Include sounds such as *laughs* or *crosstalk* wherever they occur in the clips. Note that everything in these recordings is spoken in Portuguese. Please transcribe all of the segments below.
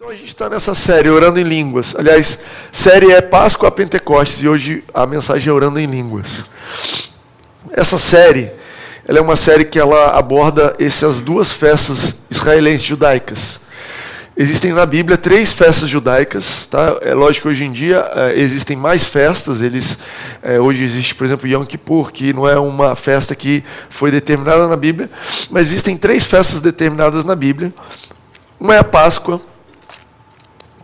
Então a gente está nessa série, Orando em Línguas. Aliás, série é Páscoa a Pentecostes e hoje a mensagem é Orando em Línguas. Essa série, ela é uma série que ela aborda essas duas festas israelenses judaicas. Existem na Bíblia três festas judaicas, tá? É lógico que hoje em dia é, existem mais festas. Eles é, hoje existe, por exemplo, Yom Kippur, que não é uma festa que foi determinada na Bíblia, mas existem três festas determinadas na Bíblia. Uma é a Páscoa,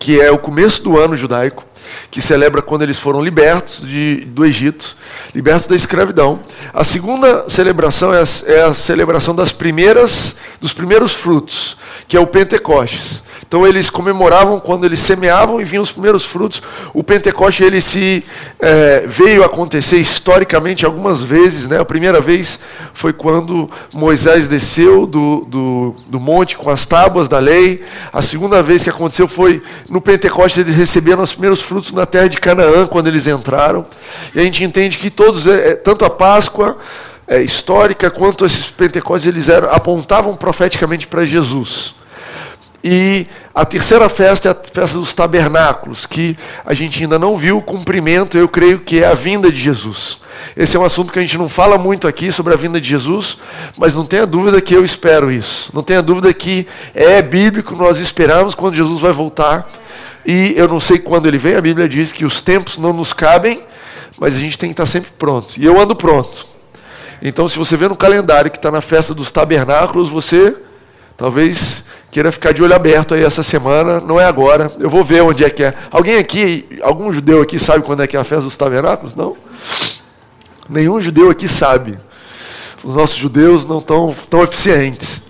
que é o começo do ano judaico, que celebra quando eles foram libertos de, do Egito, libertos da escravidão. A segunda celebração é a, é a celebração das primeiras, dos primeiros frutos, que é o Pentecostes. Então eles comemoravam quando eles semeavam e vinham os primeiros frutos. O Pentecoste ele se é, veio acontecer historicamente algumas vezes. Né? A primeira vez foi quando Moisés desceu do, do, do monte com as tábuas da lei. A segunda vez que aconteceu foi no Pentecoste eles receberam os primeiros frutos na terra de Canaã quando eles entraram. E a gente entende que todos, é, tanto a Páscoa é, histórica quanto esses Pentecostes eles eram, apontavam profeticamente para Jesus. E a terceira festa é a festa dos tabernáculos, que a gente ainda não viu o cumprimento, eu creio que é a vinda de Jesus. Esse é um assunto que a gente não fala muito aqui sobre a vinda de Jesus, mas não tenha dúvida que eu espero isso. Não tenha dúvida que é bíblico, nós esperamos quando Jesus vai voltar. E eu não sei quando ele vem, a Bíblia diz que os tempos não nos cabem, mas a gente tem que estar sempre pronto. E eu ando pronto. Então, se você vê no calendário que está na festa dos tabernáculos, você talvez queira ficar de olho aberto aí essa semana, não é agora. Eu vou ver onde é que é. Alguém aqui, algum judeu aqui sabe quando é que é a festa dos tabernáculos? Não? Nenhum judeu aqui sabe. Os nossos judeus não estão tão eficientes.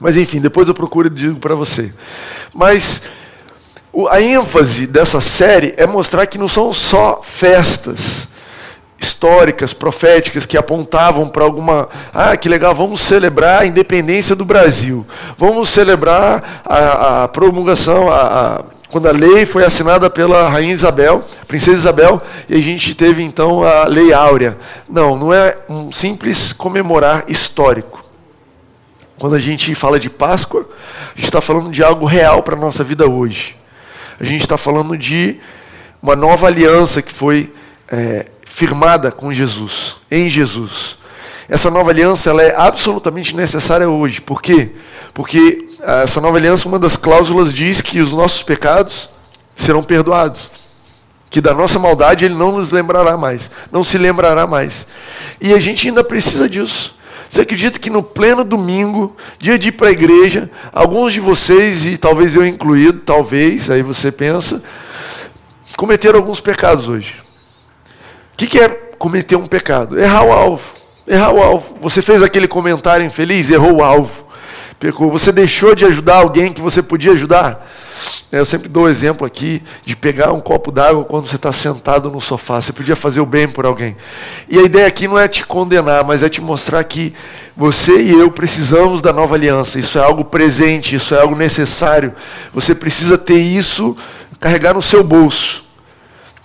Mas enfim, depois eu procuro e digo para você. Mas a ênfase dessa série é mostrar que não são só festas históricas, proféticas, que apontavam para alguma. Ah, que legal, vamos celebrar a independência do Brasil. Vamos celebrar a, a promulgação, a, a, quando a lei foi assinada pela Rainha Isabel, Princesa Isabel, e a gente teve então a Lei Áurea. Não, não é um simples comemorar histórico. Quando a gente fala de Páscoa, a gente está falando de algo real para a nossa vida hoje. A gente está falando de uma nova aliança que foi. É, firmada com Jesus, em Jesus. Essa nova aliança ela é absolutamente necessária hoje. Por quê? Porque ah, essa nova aliança, uma das cláusulas diz que os nossos pecados serão perdoados. Que da nossa maldade ele não nos lembrará mais, não se lembrará mais. E a gente ainda precisa disso. Você acredita que no pleno domingo, dia de ir para a igreja, alguns de vocês, e talvez eu incluído, talvez, aí você pensa, cometeram alguns pecados hoje que, que é cometer um pecado? Errar o alvo. Errar o alvo. Você fez aquele comentário infeliz, errou o alvo. Pecou. Você deixou de ajudar alguém que você podia ajudar. É, eu sempre dou o exemplo aqui de pegar um copo d'água quando você está sentado no sofá. Você podia fazer o bem por alguém. E a ideia aqui não é te condenar, mas é te mostrar que você e eu precisamos da nova aliança. Isso é algo presente, isso é algo necessário. Você precisa ter isso, carregar no seu bolso.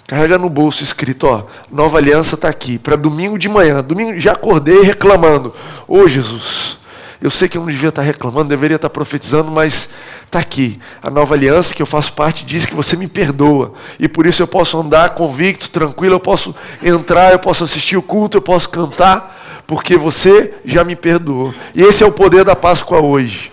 Carrega no bolso escrito, ó, nova aliança está aqui, para domingo de manhã. Domingo já acordei reclamando. Ô oh, Jesus, eu sei que eu não devia estar tá reclamando, deveria estar tá profetizando, mas está aqui. A nova aliança que eu faço parte diz que você me perdoa. E por isso eu posso andar convicto, tranquilo, eu posso entrar, eu posso assistir o culto, eu posso cantar, porque você já me perdoou. E esse é o poder da Páscoa hoje.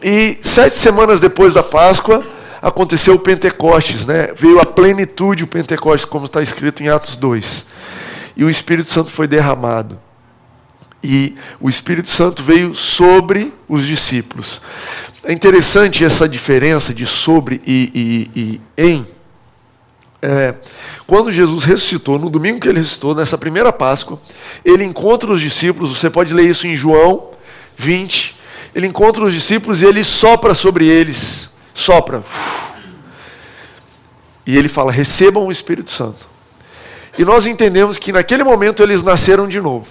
E sete semanas depois da Páscoa, aconteceu o Pentecostes, né? veio a plenitude o Pentecostes, como está escrito em Atos 2. E o Espírito Santo foi derramado. E o Espírito Santo veio sobre os discípulos. É interessante essa diferença de sobre e, e, e em. É, quando Jesus ressuscitou, no domingo que ele ressuscitou, nessa primeira Páscoa, ele encontra os discípulos, você pode ler isso em João 20. Ele encontra os discípulos e ele sopra sobre eles sopra. E ele fala: recebam o Espírito Santo. E nós entendemos que naquele momento eles nasceram de novo.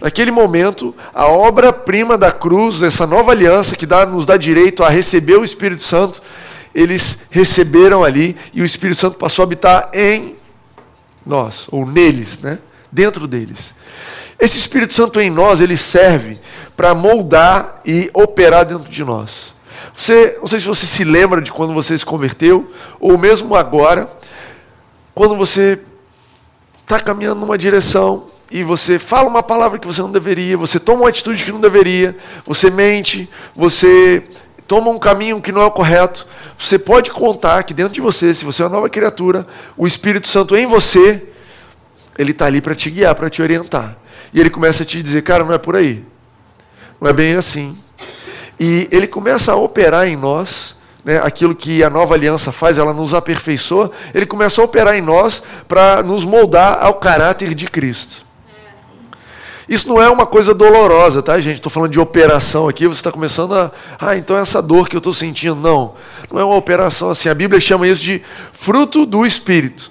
Naquele momento, a obra-prima da cruz, essa nova aliança que dá, nos dá direito a receber o Espírito Santo, eles receberam ali e o Espírito Santo passou a habitar em nós, ou neles, né? dentro deles. Esse Espírito Santo em nós, ele serve para moldar e operar dentro de nós. Você, não sei se você se lembra de quando você se converteu, ou mesmo agora, quando você está caminhando numa direção e você fala uma palavra que você não deveria, você toma uma atitude que não deveria, você mente, você toma um caminho que não é o correto, você pode contar que dentro de você, se você é uma nova criatura, o Espírito Santo em você, ele está ali para te guiar, para te orientar. E ele começa a te dizer, cara, não é por aí. Não é bem assim. E ele começa a operar em nós né, aquilo que a nova aliança faz, ela nos aperfeiçoa, ele começa a operar em nós para nos moldar ao caráter de Cristo. Isso não é uma coisa dolorosa, tá, gente? Estou falando de operação aqui, você está começando a. Ah, então é essa dor que eu estou sentindo. Não, não é uma operação assim. A Bíblia chama isso de fruto do Espírito.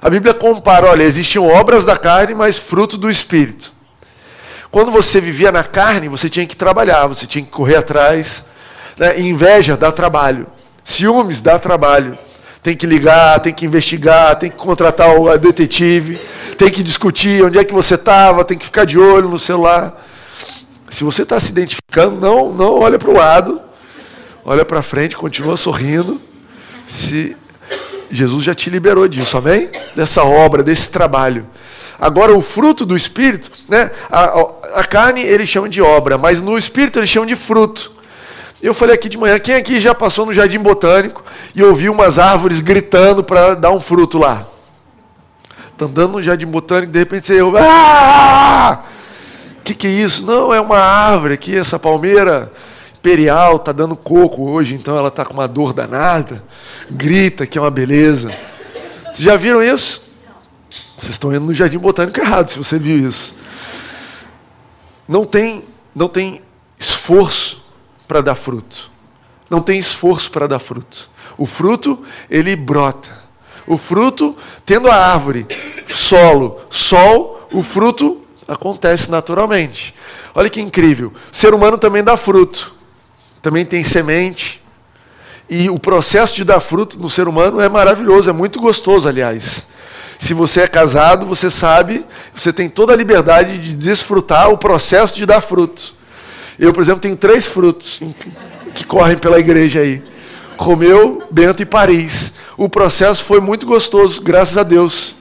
A Bíblia compara, olha, existiam obras da carne, mas fruto do Espírito. Quando você vivia na carne, você tinha que trabalhar, você tinha que correr atrás. Né? Inveja dá trabalho. Ciúmes dá trabalho. Tem que ligar, tem que investigar, tem que contratar o detetive, tem que discutir onde é que você estava, tem que ficar de olho no celular. Se você está se identificando, não, não olha para o lado, olha para frente, continua sorrindo. Se Jesus já te liberou disso, amém? Dessa obra, desse trabalho. Agora, o fruto do Espírito, né? A, a, carne ele chama de obra, mas no Espírito ele chama de fruto. Eu falei aqui de manhã, quem aqui já passou no jardim botânico e ouviu umas árvores gritando para dar um fruto lá? Está andando no jardim botânico, de repente você ouve. Ah! Que, que é isso? Não, é uma árvore aqui, essa palmeira imperial está dando coco hoje, então ela está com uma dor danada. Grita que é uma beleza. Vocês já viram isso? Vocês estão indo no jardim botânico errado se você viu isso. Não tem, não tem esforço para dar fruto. Não tem esforço para dar fruto. O fruto, ele brota. O fruto, tendo a árvore, solo, sol, o fruto acontece naturalmente. Olha que incrível. O ser humano também dá fruto. Também tem semente. E o processo de dar fruto no ser humano é maravilhoso, é muito gostoso, aliás. Se você é casado, você sabe, você tem toda a liberdade de desfrutar o processo de dar fruto. Eu, por exemplo, tenho três frutos que correm pela igreja aí: Romeu, Bento e Paris. O processo foi muito gostoso, graças a Deus.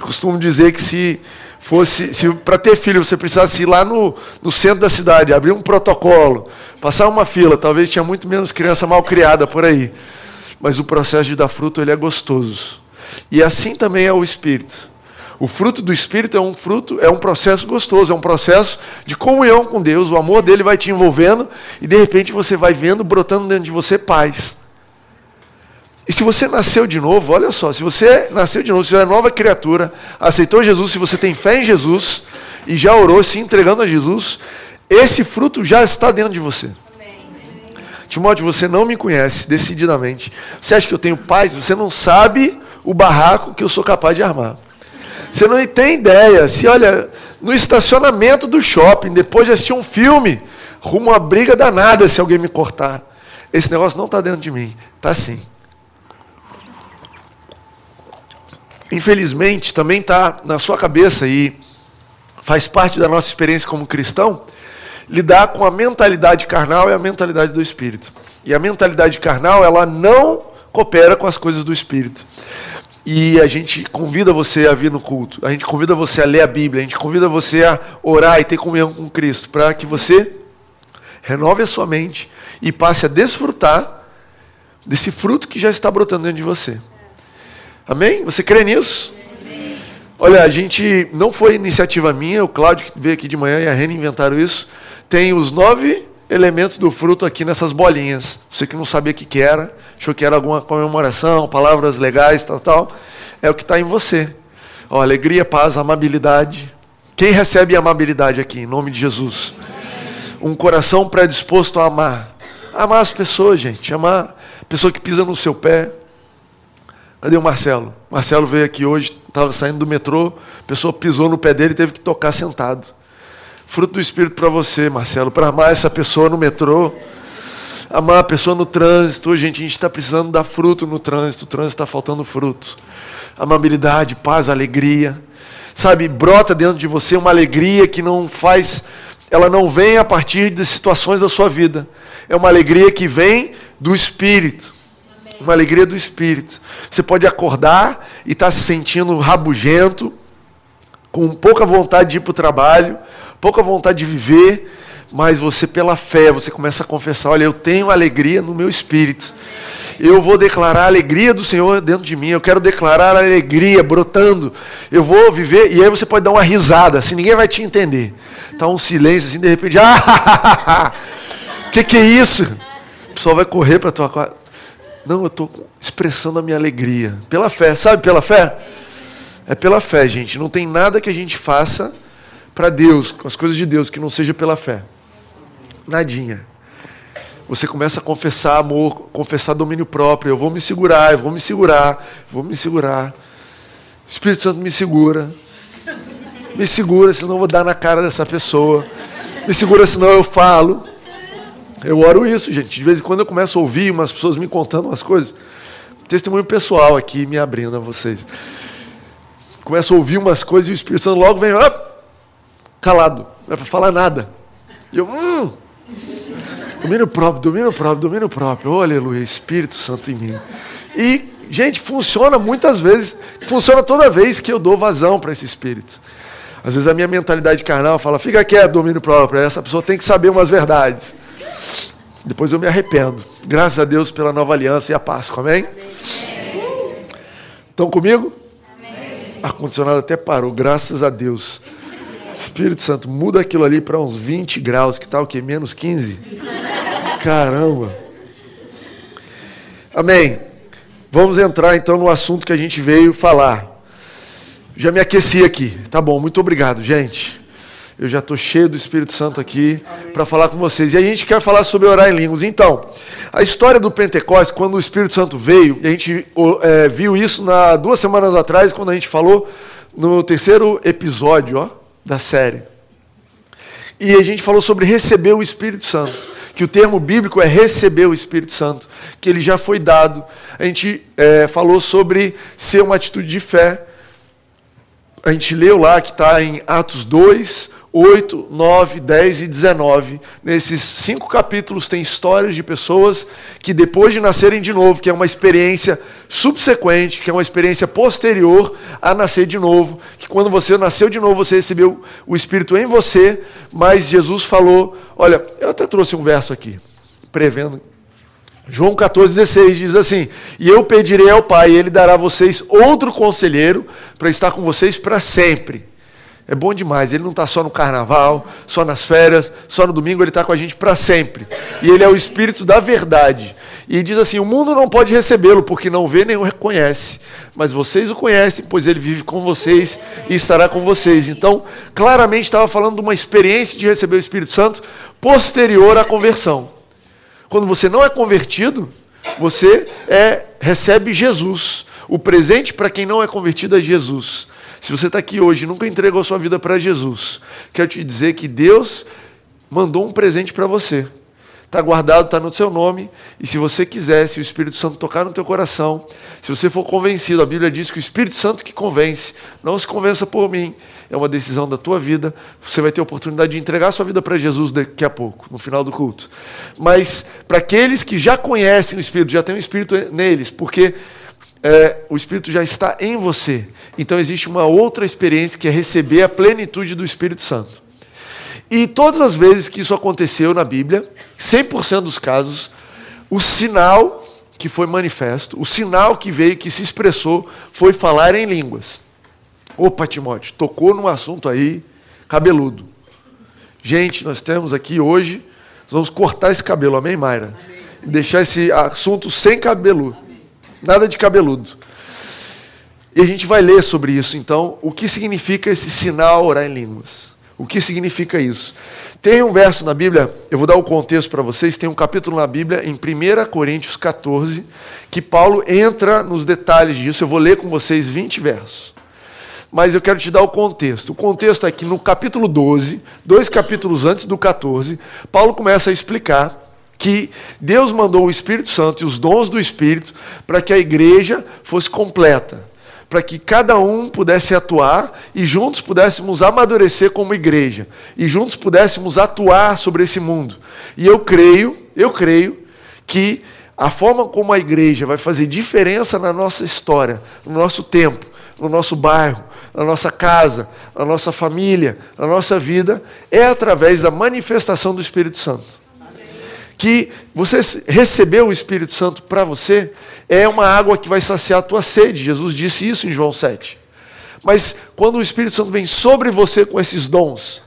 Costumo dizer que se fosse, se para ter filho você precisasse ir lá no, no centro da cidade, abrir um protocolo, passar uma fila, talvez tinha muito menos criança mal criada por aí. Mas o processo de dar fruto ele é gostoso. E assim também é o Espírito. O fruto do Espírito é um fruto, é um processo gostoso, é um processo de comunhão com Deus. O amor dele vai te envolvendo e de repente você vai vendo brotando dentro de você paz. E se você nasceu de novo, olha só, se você nasceu de novo, se você é nova criatura, aceitou Jesus, se você tem fé em Jesus e já orou se entregando a Jesus, esse fruto já está dentro de você. Timóteo, você não me conhece decididamente. Você acha que eu tenho paz? Você não sabe o barraco que eu sou capaz de armar. Você não tem ideia. Se olha, no estacionamento do shopping, depois de assistir um filme, rumo uma briga danada se alguém me cortar. Esse negócio não está dentro de mim. Está sim. Infelizmente, também está na sua cabeça e faz parte da nossa experiência como cristão lidar com a mentalidade carnal e a mentalidade do espírito. E a mentalidade carnal, ela não coopera com as coisas do espírito. E a gente convida você a vir no culto, a gente convida você a ler a Bíblia, a gente convida você a orar e ter comunhão com Cristo, para que você renove a sua mente e passe a desfrutar desse fruto que já está brotando dentro de você. Amém? Você crê nisso? Olha, a gente não foi iniciativa minha, o Cláudio que veio aqui de manhã e a Rena inventaram isso. Tem os nove elementos do fruto aqui nessas bolinhas. Você que não sabia o que, era, achou que era alguma comemoração, palavras legais, tal, tal. É o que está em você. Ó, alegria, paz, amabilidade. Quem recebe amabilidade aqui, em nome de Jesus? Um coração predisposto a amar. Amar as pessoas, gente. Amar a pessoa que pisa no seu pé. Cadê o Marcelo? Marcelo veio aqui hoje, estava saindo do metrô, a pessoa pisou no pé dele e teve que tocar sentado fruto do Espírito para você, Marcelo, para amar essa pessoa no metrô, amar a pessoa no trânsito. Gente, a gente está precisando dar fruto no trânsito, o trânsito está faltando fruto. Amabilidade, paz, alegria. Sabe, brota dentro de você uma alegria que não faz ela não vem a partir de situações da sua vida. É uma alegria que vem do Espírito. Uma alegria do Espírito. Você pode acordar e estar tá se sentindo rabugento, com pouca vontade de ir para o trabalho, pouca vontade de viver, mas você, pela fé, você começa a confessar: olha, eu tenho alegria no meu espírito. Eu vou declarar a alegria do Senhor dentro de mim. Eu quero declarar a alegria brotando. Eu vou viver. E aí você pode dar uma risada, assim, ninguém vai te entender. Tá um silêncio, assim, de repente. Ah! *laughs* que que é isso? O pessoal vai correr para tua casa. Não, eu estou expressando a minha alegria. Pela fé. Sabe pela fé? É pela fé, gente. Não tem nada que a gente faça para Deus, com as coisas de Deus, que não seja pela fé. Nadinha. Você começa a confessar amor, confessar domínio próprio. Eu vou me segurar, eu vou me segurar, vou me segurar. Espírito Santo me segura. Me segura, senão eu vou dar na cara dessa pessoa. Me segura, senão eu falo. Eu oro isso, gente. De vez em quando eu começo a ouvir umas pessoas me contando umas coisas. Testemunho pessoal aqui me abrindo a vocês. Começo a ouvir umas coisas e o Espírito Santo logo vem, calado, não é para falar nada. E eu, hum, Domínio próprio, domínio próprio, domínio próprio. Oh, aleluia, Espírito Santo em mim. E, gente, funciona muitas vezes, funciona toda vez que eu dou vazão para esse Espírito. Às vezes a minha mentalidade carnal fala, fica quieto, domínio próprio. Essa pessoa tem que saber umas verdades. Depois eu me arrependo. Graças a Deus pela nova aliança e a Páscoa, amém? Estão comigo? Ar-condicionado até parou, graças a Deus. Espírito Santo, muda aquilo ali para uns 20 graus, que tal o quê? Menos 15? Caramba! Amém. Vamos entrar então no assunto que a gente veio falar. Já me aqueci aqui. Tá bom, muito obrigado, gente. Eu já estou cheio do Espírito Santo aqui para falar com vocês. E a gente quer falar sobre orar em línguas. Então, a história do Pentecostes, quando o Espírito Santo veio, e a gente é, viu isso na, duas semanas atrás, quando a gente falou no terceiro episódio, ó, da série. E a gente falou sobre receber o Espírito Santo, que o termo bíblico é receber o Espírito Santo, que ele já foi dado. A gente é, falou sobre ser uma atitude de fé. A gente leu lá que está em Atos 2, 8, 9, 10 e 19. Nesses cinco capítulos tem histórias de pessoas que depois de nascerem de novo, que é uma experiência subsequente, que é uma experiência posterior a nascer de novo, que quando você nasceu de novo, você recebeu o Espírito em você, mas Jesus falou, olha, eu até trouxe um verso aqui, prevendo João 14,16 diz assim: E eu pedirei ao Pai, e Ele dará a vocês outro conselheiro para estar com vocês para sempre é bom demais. Ele não está só no carnaval, só nas férias, só no domingo, ele está com a gente para sempre. E ele é o Espírito da verdade. E diz assim: o mundo não pode recebê-lo, porque não vê nem o reconhece. Mas vocês o conhecem, pois ele vive com vocês e estará com vocês. Então, claramente estava falando de uma experiência de receber o Espírito Santo posterior à conversão. Quando você não é convertido, você é, recebe Jesus. O presente para quem não é convertido é Jesus. Se você está aqui hoje e nunca entregou sua vida para Jesus, quero te dizer que Deus mandou um presente para você. Está guardado, está no seu nome. E se você quiser, se o Espírito Santo tocar no teu coração, se você for convencido, a Bíblia diz que o Espírito Santo que convence, não se convença por mim. É uma decisão da tua vida. Você vai ter a oportunidade de entregar sua vida para Jesus daqui a pouco, no final do culto. Mas para aqueles que já conhecem o Espírito, já tem o Espírito neles, porque é, o Espírito já está em você. Então existe uma outra experiência que é receber a plenitude do Espírito Santo. E todas as vezes que isso aconteceu na Bíblia, 100% dos casos, o sinal que foi manifesto, o sinal que veio, que se expressou, foi falar em línguas. Opa, Timóteo, tocou num assunto aí cabeludo. Gente, nós temos aqui hoje, nós vamos cortar esse cabelo, amém, Mayra? Amém. Deixar esse assunto sem cabelo. Nada de cabeludo. E a gente vai ler sobre isso, então, o que significa esse sinal orar em línguas. O que significa isso? Tem um verso na Bíblia, eu vou dar o contexto para vocês, tem um capítulo na Bíblia, em 1 Coríntios 14, que Paulo entra nos detalhes disso. Eu vou ler com vocês 20 versos. Mas eu quero te dar o contexto. O contexto é que no capítulo 12, dois capítulos antes do 14, Paulo começa a explicar que Deus mandou o Espírito Santo e os dons do Espírito para que a igreja fosse completa, para que cada um pudesse atuar e juntos pudéssemos amadurecer como igreja e juntos pudéssemos atuar sobre esse mundo. E eu creio, eu creio que a forma como a igreja vai fazer diferença na nossa história, no nosso tempo, no nosso bairro, na nossa casa, na nossa família, na nossa vida, é através da manifestação do Espírito Santo. Que você recebeu o Espírito Santo para você é uma água que vai saciar a tua sede. Jesus disse isso em João 7. Mas quando o Espírito Santo vem sobre você com esses dons,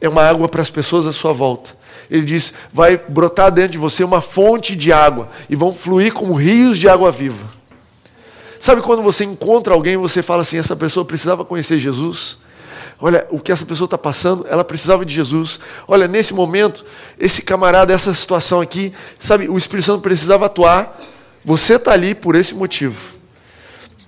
é uma água para as pessoas à sua volta. Ele diz: vai brotar dentro de você uma fonte de água e vão fluir como rios de água viva. Sabe quando você encontra alguém e você fala assim: essa pessoa precisava conhecer Jesus? Olha, o que essa pessoa está passando, ela precisava de Jesus. Olha, nesse momento, esse camarada, essa situação aqui, sabe, o Espírito Santo precisava atuar. Você está ali por esse motivo.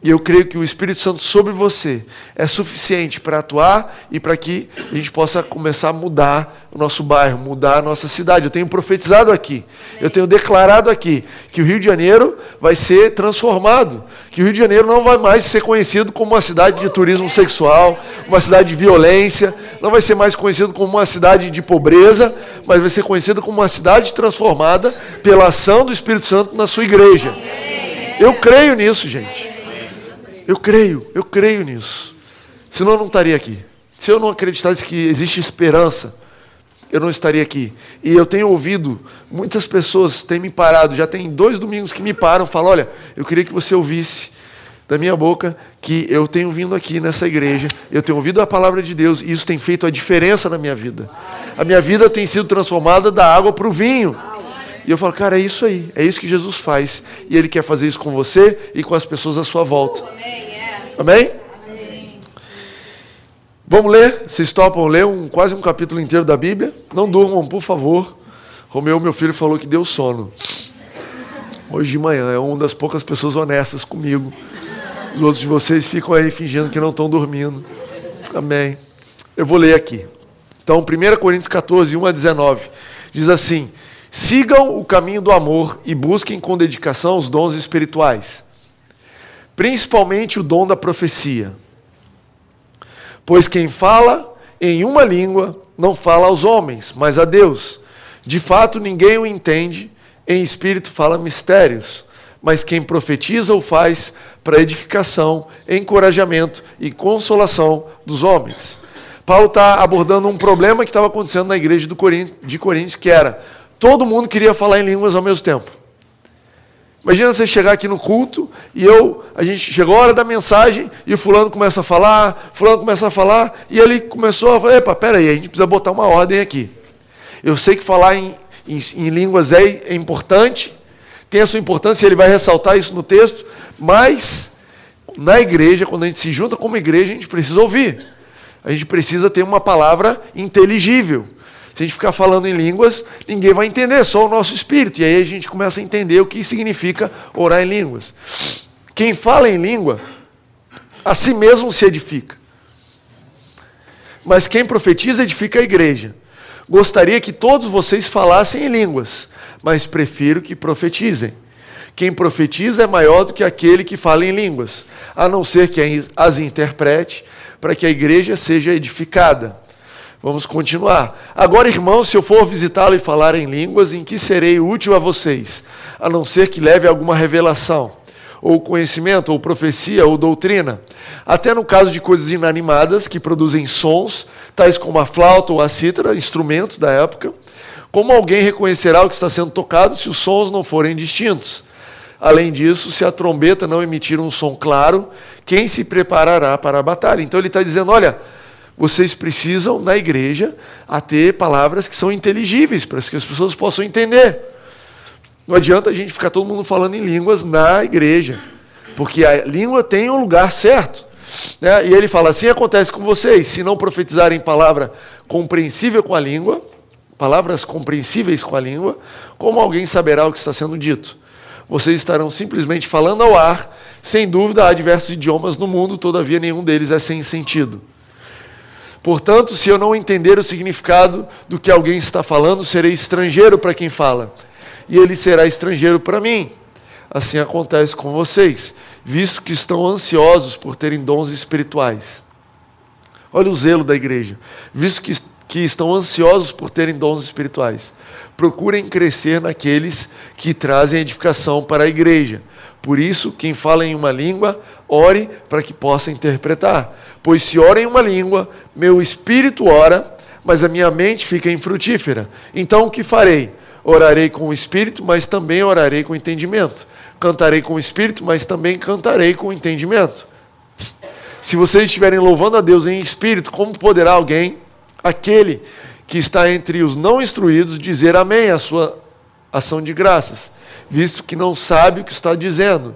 E eu creio que o Espírito Santo sobre você é suficiente para atuar e para que a gente possa começar a mudar o nosso bairro, mudar a nossa cidade. Eu tenho profetizado aqui, eu tenho declarado aqui que o Rio de Janeiro vai ser transformado, que o Rio de Janeiro não vai mais ser conhecido como uma cidade de turismo sexual, uma cidade de violência, não vai ser mais conhecido como uma cidade de pobreza, mas vai ser conhecido como uma cidade transformada pela ação do Espírito Santo na sua igreja. Eu creio nisso, gente. Eu creio, eu creio nisso. Senão eu não estaria aqui. Se eu não acreditasse que existe esperança, eu não estaria aqui. E eu tenho ouvido, muitas pessoas têm me parado, já tem dois domingos que me param, falam: olha, eu queria que você ouvisse da minha boca que eu tenho vindo aqui nessa igreja, eu tenho ouvido a palavra de Deus e isso tem feito a diferença na minha vida. A minha vida tem sido transformada da água para o vinho. E eu falo, cara, é isso aí, é isso que Jesus faz. E Ele quer fazer isso com você e com as pessoas à sua volta. Amém? Amém? Vamos ler? Vocês topam ler um, quase um capítulo inteiro da Bíblia? Não durmam, por favor. Romeu, meu filho, falou que deu sono. Hoje de manhã, é uma das poucas pessoas honestas comigo. Os outros de vocês ficam aí fingindo que não estão dormindo. Amém. Eu vou ler aqui. Então, 1 Coríntios 14, 1 a 19. Diz assim: Sigam o caminho do amor e busquem com dedicação os dons espirituais, principalmente o dom da profecia. Pois quem fala em uma língua não fala aos homens, mas a Deus. De fato, ninguém o entende, em espírito fala mistérios, mas quem profetiza o faz para edificação, encorajamento e consolação dos homens. Paulo está abordando um problema que estava acontecendo na igreja de Coríntios, que era Todo mundo queria falar em línguas ao mesmo tempo. Imagina você chegar aqui no culto e eu, a gente chegou a hora da mensagem e o fulano começa a falar, fulano começa a falar e ele começou a falar, epa, peraí, a gente precisa botar uma ordem aqui. Eu sei que falar em, em, em línguas é, é importante, tem a sua importância, ele vai ressaltar isso no texto, mas na igreja, quando a gente se junta como igreja, a gente precisa ouvir. A gente precisa ter uma palavra inteligível. Se a gente ficar falando em línguas, ninguém vai entender, só o nosso espírito. E aí a gente começa a entender o que significa orar em línguas. Quem fala em língua, a si mesmo se edifica. Mas quem profetiza, edifica a igreja. Gostaria que todos vocês falassem em línguas, mas prefiro que profetizem. Quem profetiza é maior do que aquele que fala em línguas, a não ser que as interprete, para que a igreja seja edificada. Vamos continuar. Agora, irmãos, se eu for visitá-lo e falar em línguas, em que serei útil a vocês? A não ser que leve alguma revelação, ou conhecimento, ou profecia, ou doutrina. Até no caso de coisas inanimadas que produzem sons, tais como a flauta ou a cítara, instrumentos da época. Como alguém reconhecerá o que está sendo tocado se os sons não forem distintos? Além disso, se a trombeta não emitir um som claro, quem se preparará para a batalha? Então ele está dizendo: olha vocês precisam, na igreja, a ter palavras que são inteligíveis, para que as pessoas possam entender. Não adianta a gente ficar todo mundo falando em línguas na igreja, porque a língua tem um lugar certo. Né? E ele fala: assim acontece com vocês, se não profetizarem palavra compreensível com a língua, palavras compreensíveis com a língua, como alguém saberá o que está sendo dito? Vocês estarão simplesmente falando ao ar, sem dúvida há diversos idiomas no mundo, todavia nenhum deles é sem sentido. Portanto, se eu não entender o significado do que alguém está falando, serei estrangeiro para quem fala, e ele será estrangeiro para mim. assim acontece com vocês, visto que estão ansiosos por terem dons espirituais. Olha o zelo da igreja. Visto que, que estão ansiosos por terem dons espirituais, procurem crescer naqueles que trazem edificação para a igreja. Por isso, quem fala em uma língua, ore para que possa interpretar. Pois se ora em uma língua, meu espírito ora, mas a minha mente fica infrutífera. Então o que farei? Orarei com o espírito, mas também orarei com entendimento. Cantarei com o espírito, mas também cantarei com entendimento. Se vocês estiverem louvando a Deus em espírito, como poderá alguém, aquele que está entre os não instruídos, dizer amém à sua ação de graças, visto que não sabe o que está dizendo?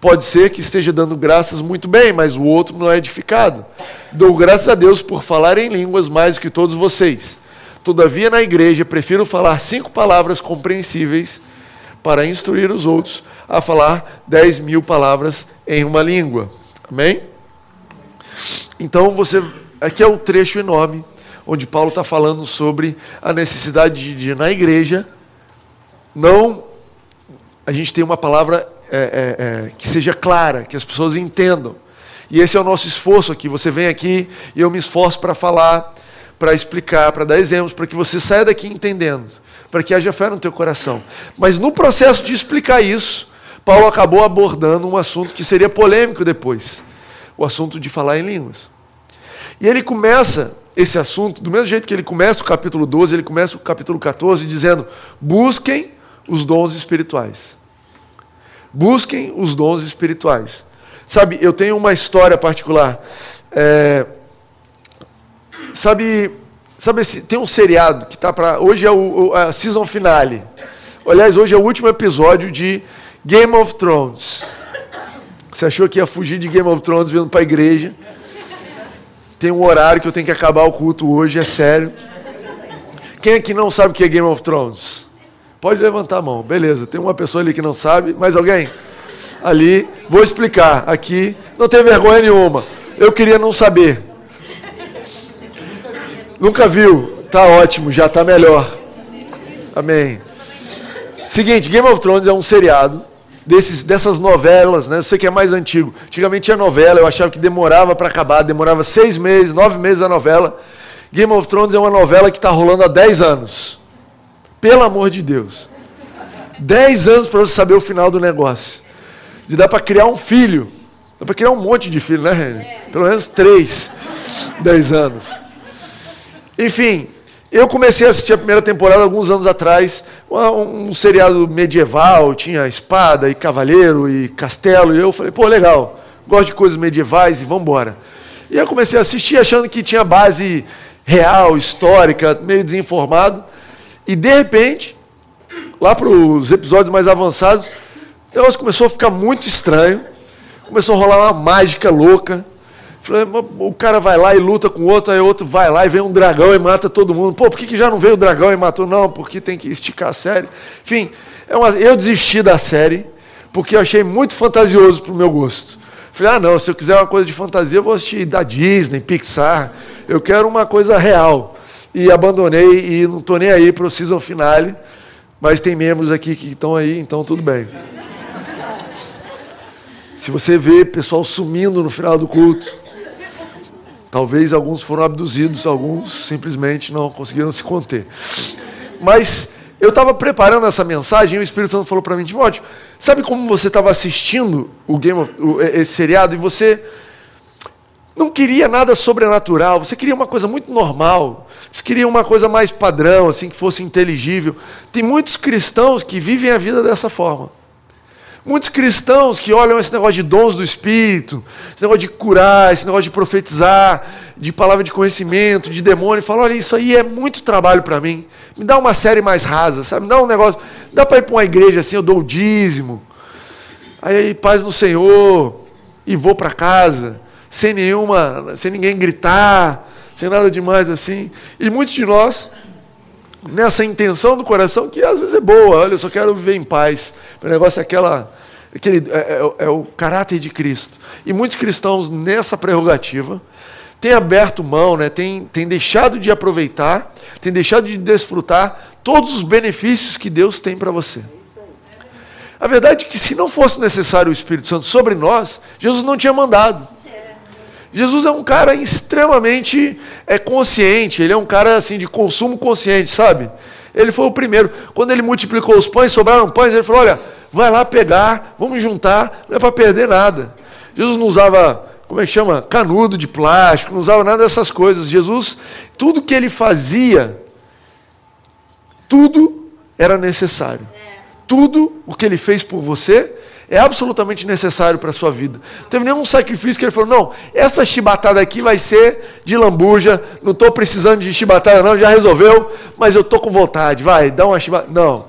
Pode ser que esteja dando graças muito bem, mas o outro não é edificado. Dou graças a Deus por falar em línguas mais do que todos vocês. Todavia, na igreja, prefiro falar cinco palavras compreensíveis para instruir os outros a falar dez mil palavras em uma língua. Amém? Então, você. Aqui é um trecho enorme onde Paulo está falando sobre a necessidade de, de, na igreja, não. A gente tem uma palavra é, é, é, que seja clara, que as pessoas entendam. E esse é o nosso esforço aqui. Você vem aqui e eu me esforço para falar, para explicar, para dar exemplos, para que você saia daqui entendendo, para que haja fé no teu coração. Mas no processo de explicar isso, Paulo acabou abordando um assunto que seria polêmico depois o assunto de falar em línguas. E ele começa esse assunto, do mesmo jeito que ele começa o capítulo 12, ele começa o capítulo 14 dizendo: busquem os dons espirituais. Busquem os dons espirituais. Sabe, eu tenho uma história particular. É, sabe, sabe esse, tem um seriado que está para. Hoje é o, a season finale. Aliás, hoje é o último episódio de Game of Thrones. Você achou que ia fugir de Game of Thrones vindo para a igreja? Tem um horário que eu tenho que acabar o culto hoje, é sério. Quem aqui não sabe o que é Game of Thrones? Pode levantar a mão. Beleza, tem uma pessoa ali que não sabe. Mais alguém? Ali, vou explicar. Aqui, não tem vergonha nenhuma. Eu queria não saber. Nunca viu? Tá ótimo, já tá melhor. Amém. Seguinte, Game of Thrones é um seriado desses, dessas novelas, né? Você que é mais antigo. Antigamente tinha novela, eu achava que demorava para acabar, demorava seis meses, nove meses a novela. Game of Thrones é uma novela que está rolando há dez anos. Pelo amor de Deus. Dez anos para você saber o final do negócio. E dá para criar um filho. Dá para criar um monte de filho, né, Reni? Pelo menos três. Dez anos. Enfim, eu comecei a assistir a primeira temporada alguns anos atrás, um, um, seriado medieval, tinha espada e cavaleiro e castelo, e eu falei, pô, legal, gosto de coisas medievais e vamos embora. E eu comecei a assistir achando que tinha base real, histórica, meio desinformado. E de repente, lá para os episódios mais avançados, o negócio começou a ficar muito estranho. Começou a rolar uma mágica louca. O cara vai lá e luta com outro, aí outro vai lá e vem um dragão e mata todo mundo. Pô, por que, que já não veio o dragão e matou? Não, porque tem que esticar a série. Enfim, é uma, eu desisti da série porque eu achei muito fantasioso para o meu gosto. Falei, ah, não, se eu quiser uma coisa de fantasia, eu vou assistir da Disney, Pixar. Eu quero uma coisa real e abandonei e não estou nem aí para o season finale, mas tem membros aqui que estão aí, então tudo bem. Se você vê pessoal sumindo no final do culto, talvez alguns foram abduzidos, alguns simplesmente não conseguiram se conter. Mas eu estava preparando essa mensagem e o Espírito Santo falou para mim, Timóteo, sabe como você estava assistindo o Game of, o, esse seriado e você não queria nada sobrenatural, você queria uma coisa muito normal, você queria uma coisa mais padrão, assim, que fosse inteligível. Tem muitos cristãos que vivem a vida dessa forma. Muitos cristãos que olham esse negócio de dons do Espírito, esse negócio de curar, esse negócio de profetizar, de palavra de conhecimento, de demônio, e falam: olha, isso aí é muito trabalho para mim. Me dá uma série mais rasa, sabe? Me dá um negócio. Dá para ir para uma igreja assim, eu dou o dízimo. Aí, paz no Senhor, e vou para casa sem nenhuma, sem ninguém gritar, sem nada demais assim. E muitos de nós, nessa intenção do coração, que às vezes é boa, olha, eu só quero viver em paz. O negócio é aquela. Aquele, é, é, é o caráter de Cristo. E muitos cristãos, nessa prerrogativa, têm aberto mão, né, têm, têm deixado de aproveitar, têm deixado de desfrutar todos os benefícios que Deus tem para você. A verdade é que se não fosse necessário o Espírito Santo sobre nós, Jesus não tinha mandado. Jesus é um cara extremamente é, consciente, ele é um cara assim de consumo consciente, sabe? Ele foi o primeiro. Quando ele multiplicou os pães, sobraram pães, ele falou: olha, vai lá pegar, vamos juntar, não é para perder nada. Jesus não usava, como é que chama? Canudo de plástico, não usava nada dessas coisas. Jesus, tudo que ele fazia, tudo era necessário. Tudo o que ele fez por você é absolutamente necessário para a sua vida. Não teve nenhum sacrifício que ele falou, não, essa chibatada aqui vai ser de lambuja, não estou precisando de chibatada não, já resolveu, mas eu estou com vontade, vai, dá uma chibatada. Não.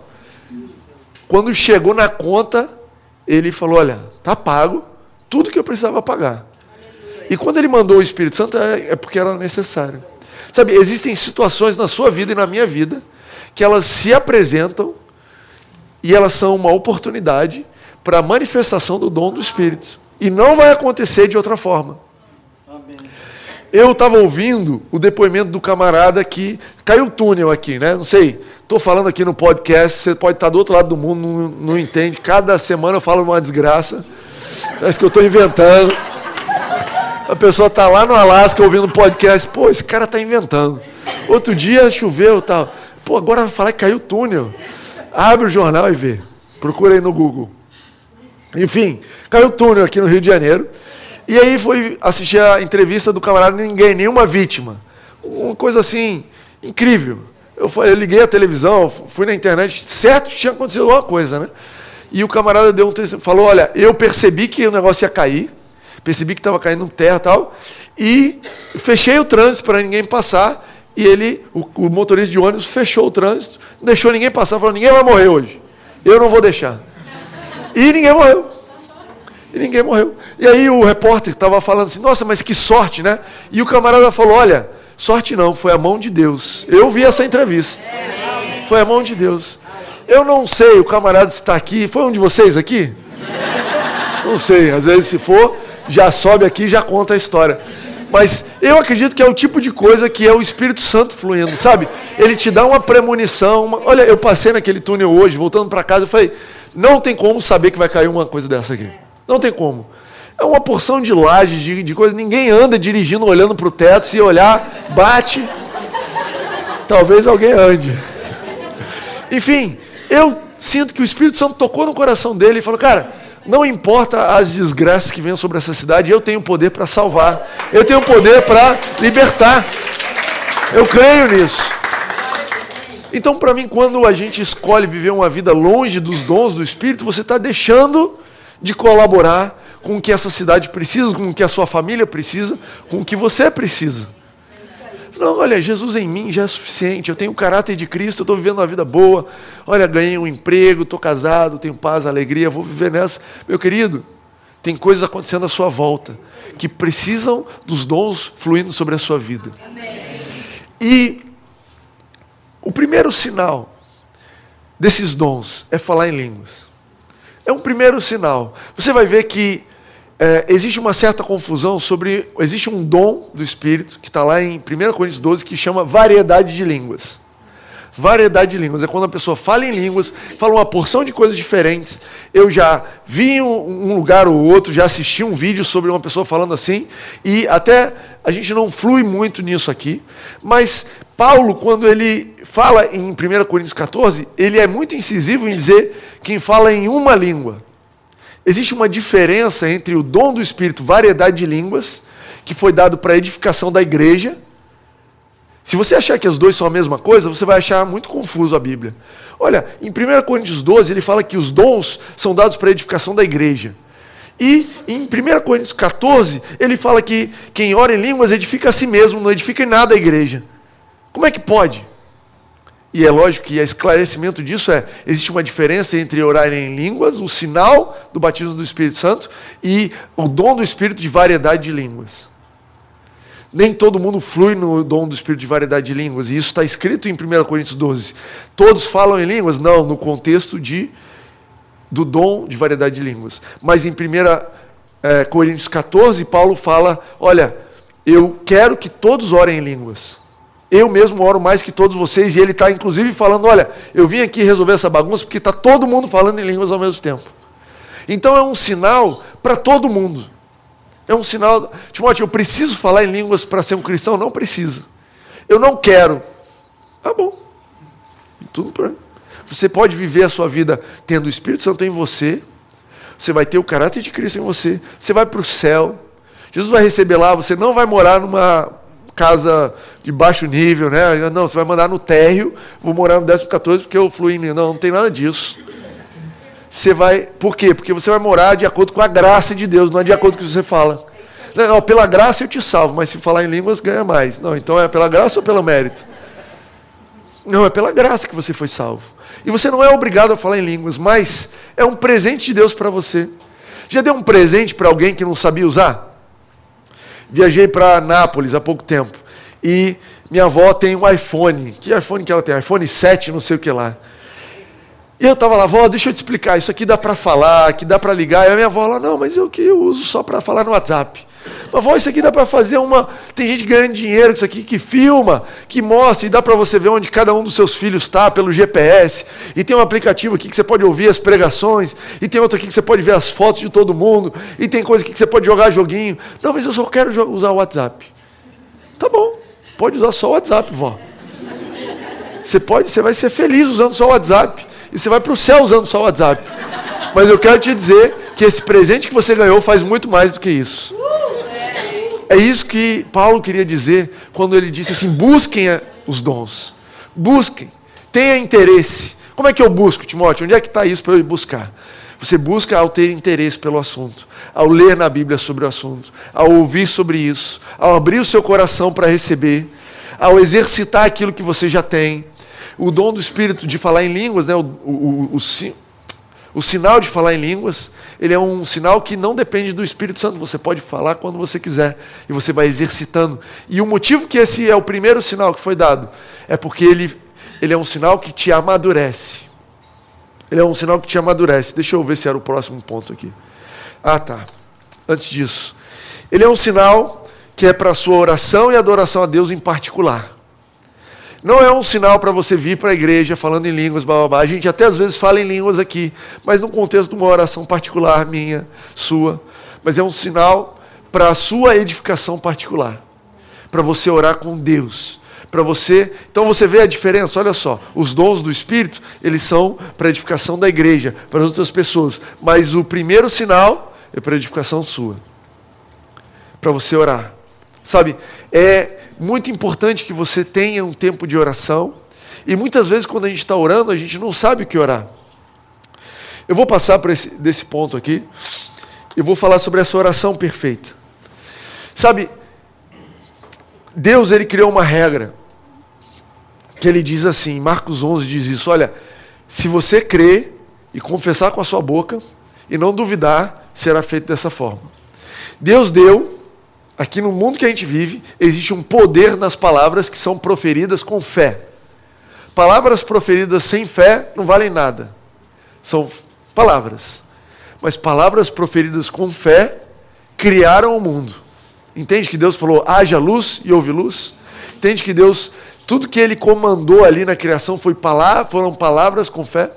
Quando chegou na conta, ele falou, olha, tá pago tudo que eu precisava pagar. E quando ele mandou o Espírito Santo, é, é porque era necessário. Sabe, existem situações na sua vida e na minha vida que elas se apresentam e elas são uma oportunidade para a manifestação do dom do Espírito. E não vai acontecer de outra forma. Eu estava ouvindo o depoimento do camarada que caiu o túnel aqui, né? Não sei, estou falando aqui no podcast, você pode estar do outro lado do mundo, não, não entende. Cada semana eu falo uma desgraça. Parece que eu estou inventando. A pessoa está lá no Alasca ouvindo um podcast, pô, esse cara está inventando. Outro dia choveu tal. Pô, agora vai falar que caiu o túnel. Abre o jornal e vê. Procura aí no Google. Enfim, caiu o túnel aqui no Rio de Janeiro. E aí foi assistir a entrevista do camarada, ninguém, nenhuma vítima. Uma coisa assim, incrível. Eu, falei, eu liguei a televisão, fui na internet, certo tinha acontecido alguma coisa, né? E o camarada deu um falou: Olha, eu percebi que o negócio ia cair, percebi que estava caindo terra e tal, e fechei o trânsito para ninguém passar. E ele, o, o, motorista de ônibus, fechou o trânsito, não deixou ninguém passar, falou: Ninguém vai morrer hoje. Eu não vou deixar. E ninguém morreu. E ninguém morreu. E aí o repórter estava falando assim: Nossa, mas que sorte, né? E o camarada falou: Olha, sorte não, foi a mão de Deus. Eu vi essa entrevista. Foi a mão de Deus. Eu não sei, o camarada está aqui. Foi um de vocês aqui? Não sei, às vezes se for, já sobe aqui e já conta a história. Mas eu acredito que é o tipo de coisa que é o Espírito Santo fluindo, sabe? Ele te dá uma premonição. Uma... Olha, eu passei naquele túnel hoje, voltando para casa, eu falei: não tem como saber que vai cair uma coisa dessa aqui. Não tem como. É uma porção de lajes, de, de coisa. Ninguém anda dirigindo, olhando para o teto. Se olhar, bate. Talvez alguém ande. Enfim, eu sinto que o Espírito Santo tocou no coração dele e falou: Cara, não importa as desgraças que venham sobre essa cidade, eu tenho poder para salvar. Eu tenho poder para libertar. Eu creio nisso. Então, para mim, quando a gente escolhe viver uma vida longe dos dons do Espírito, você está deixando de colaborar com o que essa cidade precisa, com o que a sua família precisa, com o que você precisa. Não, olha, Jesus em mim já é suficiente. Eu tenho o caráter de Cristo, eu estou vivendo uma vida boa. Olha, ganhei um emprego, estou casado, tenho paz, alegria, vou viver nessa. Meu querido, tem coisas acontecendo à sua volta que precisam dos dons fluindo sobre a sua vida. Amém. E o primeiro sinal desses dons é falar em línguas. É um primeiro sinal. Você vai ver que é, existe uma certa confusão sobre. Existe um dom do Espírito, que está lá em 1 Coríntios 12, que chama variedade de línguas. Variedade de línguas. É quando a pessoa fala em línguas, fala uma porção de coisas diferentes. Eu já vi em um lugar ou outro, já assisti um vídeo sobre uma pessoa falando assim, e até a gente não flui muito nisso aqui, mas Paulo, quando ele fala em 1 Coríntios 14, ele é muito incisivo em dizer quem fala em uma língua. Existe uma diferença entre o dom do Espírito, variedade de línguas, que foi dado para a edificação da igreja. Se você achar que os dois são a mesma coisa, você vai achar muito confuso a Bíblia. Olha, em 1 Coríntios 12, ele fala que os dons são dados para a edificação da igreja. E em 1 Coríntios 14, ele fala que quem ora em línguas edifica a si mesmo, não edifica em nada a igreja. Como é que pode? E é lógico que o esclarecimento disso é: existe uma diferença entre orar em línguas, o sinal do batismo do Espírito Santo, e o dom do Espírito de variedade de línguas. Nem todo mundo flui no dom do Espírito de variedade de línguas, e isso está escrito em 1 Coríntios 12. Todos falam em línguas? Não, no contexto de, do dom de variedade de línguas. Mas em 1 é, Coríntios 14, Paulo fala: olha, eu quero que todos orem em línguas. Eu mesmo oro mais que todos vocês e ele está inclusive falando: olha, eu vim aqui resolver essa bagunça porque está todo mundo falando em línguas ao mesmo tempo. Então é um sinal para todo mundo. É um sinal. Timóteo, eu preciso falar em línguas para ser um cristão? Não precisa. Eu não quero. Tá bom. Tudo para. Você pode viver a sua vida tendo o Espírito Santo em você. Você vai ter o caráter de Cristo em você. Você vai para o céu. Jesus vai receber lá. Você não vai morar numa casa de baixo nível, né? Não, você vai mandar no térreo, vou morar no 14 porque eu fluí. Não, não tem nada disso. Você vai. Por quê? Porque você vai morar de acordo com a graça de Deus, não é de acordo com o que você fala. Não, pela graça eu te salvo, mas se falar em línguas ganha mais. Não, então é pela graça ou pelo mérito? Não, é pela graça que você foi salvo. E você não é obrigado a falar em línguas, mas é um presente de Deus para você. Já deu um presente para alguém que não sabia usar? Viajei para Nápoles há pouco tempo e minha avó tem um iPhone. Que iPhone que ela tem? iPhone 7, não sei o que lá. E eu estava lá, avó, deixa eu te explicar, isso aqui dá para falar, que dá para ligar. E a minha avó lá, não, mas eu que eu uso só para falar no WhatsApp. Mas, avó, isso aqui dá para fazer uma. Tem gente ganhando dinheiro com isso aqui, que filma, que mostra, e dá para você ver onde cada um dos seus filhos está pelo GPS. E tem um aplicativo aqui que você pode ouvir as pregações, e tem outro aqui que você pode ver as fotos de todo mundo, e tem coisa aqui que você pode jogar joguinho. Não, mas eu só quero usar o WhatsApp. Tá bom, pode usar só o WhatsApp, vó. Você pode, você vai ser feliz usando só o WhatsApp e você vai para o céu usando só o WhatsApp. Mas eu quero te dizer que esse presente que você ganhou faz muito mais do que isso. É isso que Paulo queria dizer quando ele disse assim: busquem os dons, busquem, tenha interesse. Como é que eu busco, Timóteo? Onde é que está isso para eu ir buscar? Você busca ao ter interesse pelo assunto, ao ler na Bíblia sobre o assunto, ao ouvir sobre isso, ao abrir o seu coração para receber, ao exercitar aquilo que você já tem, o dom do Espírito de falar em línguas, né, o, o, o, o, sinal de falar em línguas, ele é um sinal que não depende do Espírito Santo. Você pode falar quando você quiser e você vai exercitando. E o motivo que esse é o primeiro sinal que foi dado é porque ele, ele é um sinal que te amadurece. Ele é um sinal que te amadurece. Deixa eu ver se era o próximo ponto aqui. Ah, tá. Antes disso. Ele é um sinal que é para a sua oração e adoração a Deus em particular. Não é um sinal para você vir para a igreja falando em línguas, blá, blá, blá. A gente até às vezes fala em línguas aqui, mas no contexto de uma oração particular minha, sua. Mas é um sinal para a sua edificação particular. Para você orar com Deus. Para você. Então você vê a diferença, olha só. Os dons do Espírito, eles são para edificação da igreja, para as outras pessoas. Mas o primeiro sinal é para edificação sua. Para você orar. Sabe? É muito importante que você tenha um tempo de oração. E muitas vezes, quando a gente está orando, a gente não sabe o que orar. Eu vou passar esse, desse ponto aqui. e vou falar sobre essa oração perfeita. Sabe, Deus ele criou uma regra que ele diz assim, Marcos 11 diz isso, olha, se você crer e confessar com a sua boca e não duvidar, será feito dessa forma. Deus deu Aqui no mundo que a gente vive, existe um poder nas palavras que são proferidas com fé. Palavras proferidas sem fé não valem nada. São palavras. Mas palavras proferidas com fé criaram o mundo. Entende que Deus falou: haja luz e houve luz? Entende que Deus, tudo que ele comandou ali na criação foi palavra, foram palavras com fé?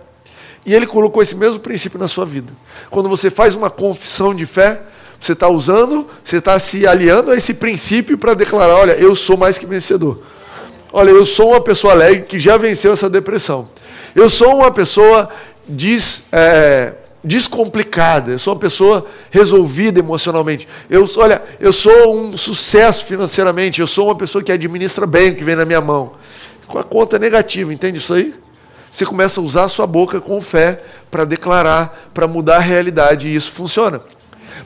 E ele colocou esse mesmo princípio na sua vida. Quando você faz uma confissão de fé, você está usando, você está se aliando a esse princípio para declarar: olha, eu sou mais que vencedor. Olha, eu sou uma pessoa alegre que já venceu essa depressão. Eu sou uma pessoa des, é, descomplicada. Eu sou uma pessoa resolvida emocionalmente. Eu, olha, eu sou um sucesso financeiramente. Eu sou uma pessoa que administra bem o que vem na minha mão. Com a conta negativa, entende isso aí? Você começa a usar a sua boca com fé para declarar, para mudar a realidade, e isso funciona.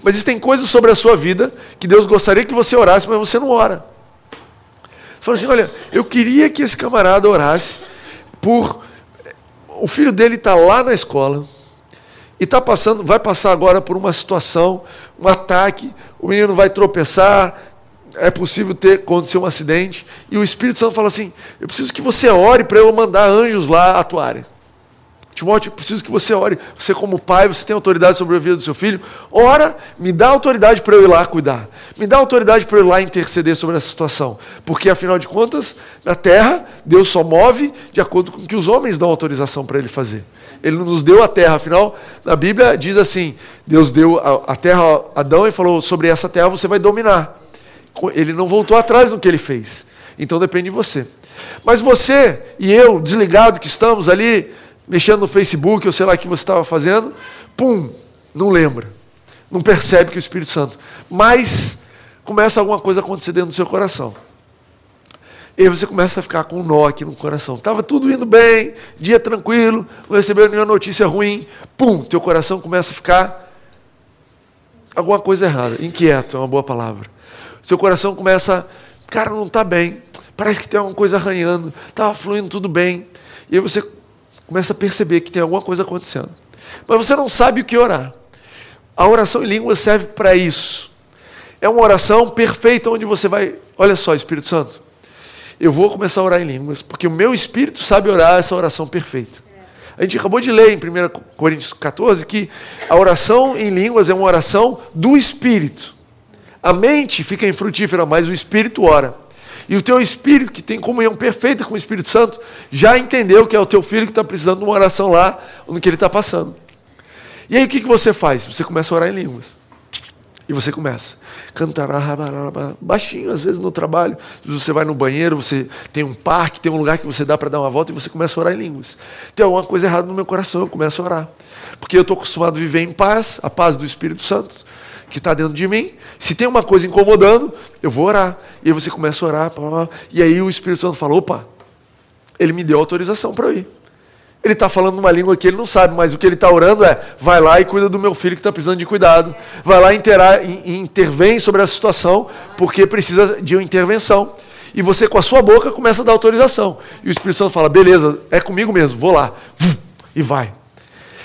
Mas existem coisas sobre a sua vida que Deus gostaria que você orasse, mas você não ora. Você fala assim: olha, eu queria que esse camarada orasse por. O filho dele está lá na escola e está passando, vai passar agora por uma situação, um ataque, o menino vai tropeçar, é possível ter acontecer um acidente, e o Espírito Santo fala assim: eu preciso que você ore para eu mandar anjos lá atuarem. Timóteo, preciso que você ore. Você, como pai, você tem autoridade sobre a vida do seu filho. Ora, me dá autoridade para eu ir lá cuidar. Me dá autoridade para eu ir lá interceder sobre essa situação. Porque, afinal de contas, na terra, Deus só move de acordo com o que os homens dão autorização para ele fazer. Ele nos deu a terra. Afinal, na Bíblia diz assim: Deus deu a terra a Adão e falou: sobre essa terra você vai dominar. Ele não voltou atrás no que ele fez. Então depende de você. Mas você e eu, desligado que estamos ali, mexendo no Facebook, ou o que você estava fazendo, pum, não lembra. Não percebe que é o Espírito Santo. Mas começa alguma coisa a acontecer dentro do seu coração. E aí você começa a ficar com um nó aqui no coração. Estava tudo indo bem, dia tranquilo, não recebeu nenhuma notícia ruim. Pum, teu coração começa a ficar alguma coisa errada. Inquieto é uma boa palavra. Seu coração começa, cara, não está bem. Parece que tem alguma coisa arranhando. Estava fluindo tudo bem. E aí você começa a perceber que tem alguma coisa acontecendo. Mas você não sabe o que orar. A oração em língua serve para isso. É uma oração perfeita onde você vai, olha só, Espírito Santo, eu vou começar a orar em línguas, porque o meu espírito sabe orar essa oração perfeita. A gente acabou de ler em 1 Coríntios 14 que a oração em línguas é uma oração do espírito. A mente fica infrutífera, mas o espírito ora. E o teu espírito, que tem comunhão perfeita com o Espírito Santo, já entendeu que é o teu filho que está precisando de uma oração lá, no que ele está passando. E aí o que, que você faz? Você começa a orar em línguas. E você começa. Cantar baixinho, às vezes no trabalho. Você vai no banheiro, você tem um parque, tem um lugar que você dá para dar uma volta e você começa a orar em línguas. Tem alguma coisa errada no meu coração, eu começo a orar. Porque eu estou acostumado a viver em paz, a paz do Espírito Santo que está dentro de mim. Se tem uma coisa incomodando, eu vou orar. E aí você começa a orar. e aí o Espírito Santo fala: opa, ele me deu autorização para ir. Ele está falando uma língua que ele não sabe, mas o que ele está orando é: vai lá e cuida do meu filho que está precisando de cuidado. Vai lá e intervém sobre a situação, porque precisa de uma intervenção. E você, com a sua boca, começa a dar autorização. E o Espírito Santo fala: beleza, é comigo mesmo, vou lá. E vai.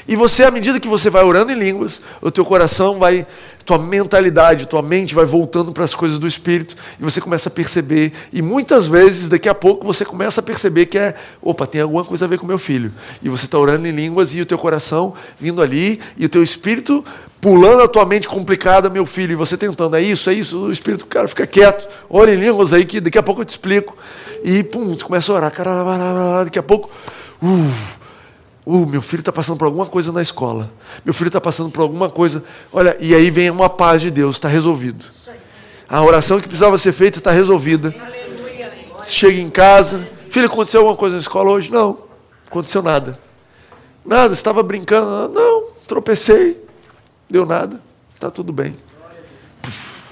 E você, à medida que você vai orando em línguas, o teu coração vai, tua mentalidade, tua mente vai voltando para as coisas do Espírito, e você começa a perceber, e muitas vezes, daqui a pouco, você começa a perceber que é, opa, tem alguma coisa a ver com meu filho. E você está orando em línguas, e o teu coração vindo ali, e o teu Espírito pulando a tua mente complicada, meu filho, e você tentando, é isso, é isso, o Espírito, cara, fica quieto, ora em línguas aí, que daqui a pouco eu te explico. E, pum, tu começa a orar, daqui a pouco, uh, Uh, meu filho está passando por alguma coisa na escola. Meu filho está passando por alguma coisa. Olha, e aí vem uma paz de Deus, está resolvido. A oração que precisava ser feita está resolvida. Chega em casa. Filho, aconteceu alguma coisa na escola hoje? Não, aconteceu nada. Nada, estava brincando. Não, tropecei. Deu nada. Está tudo bem.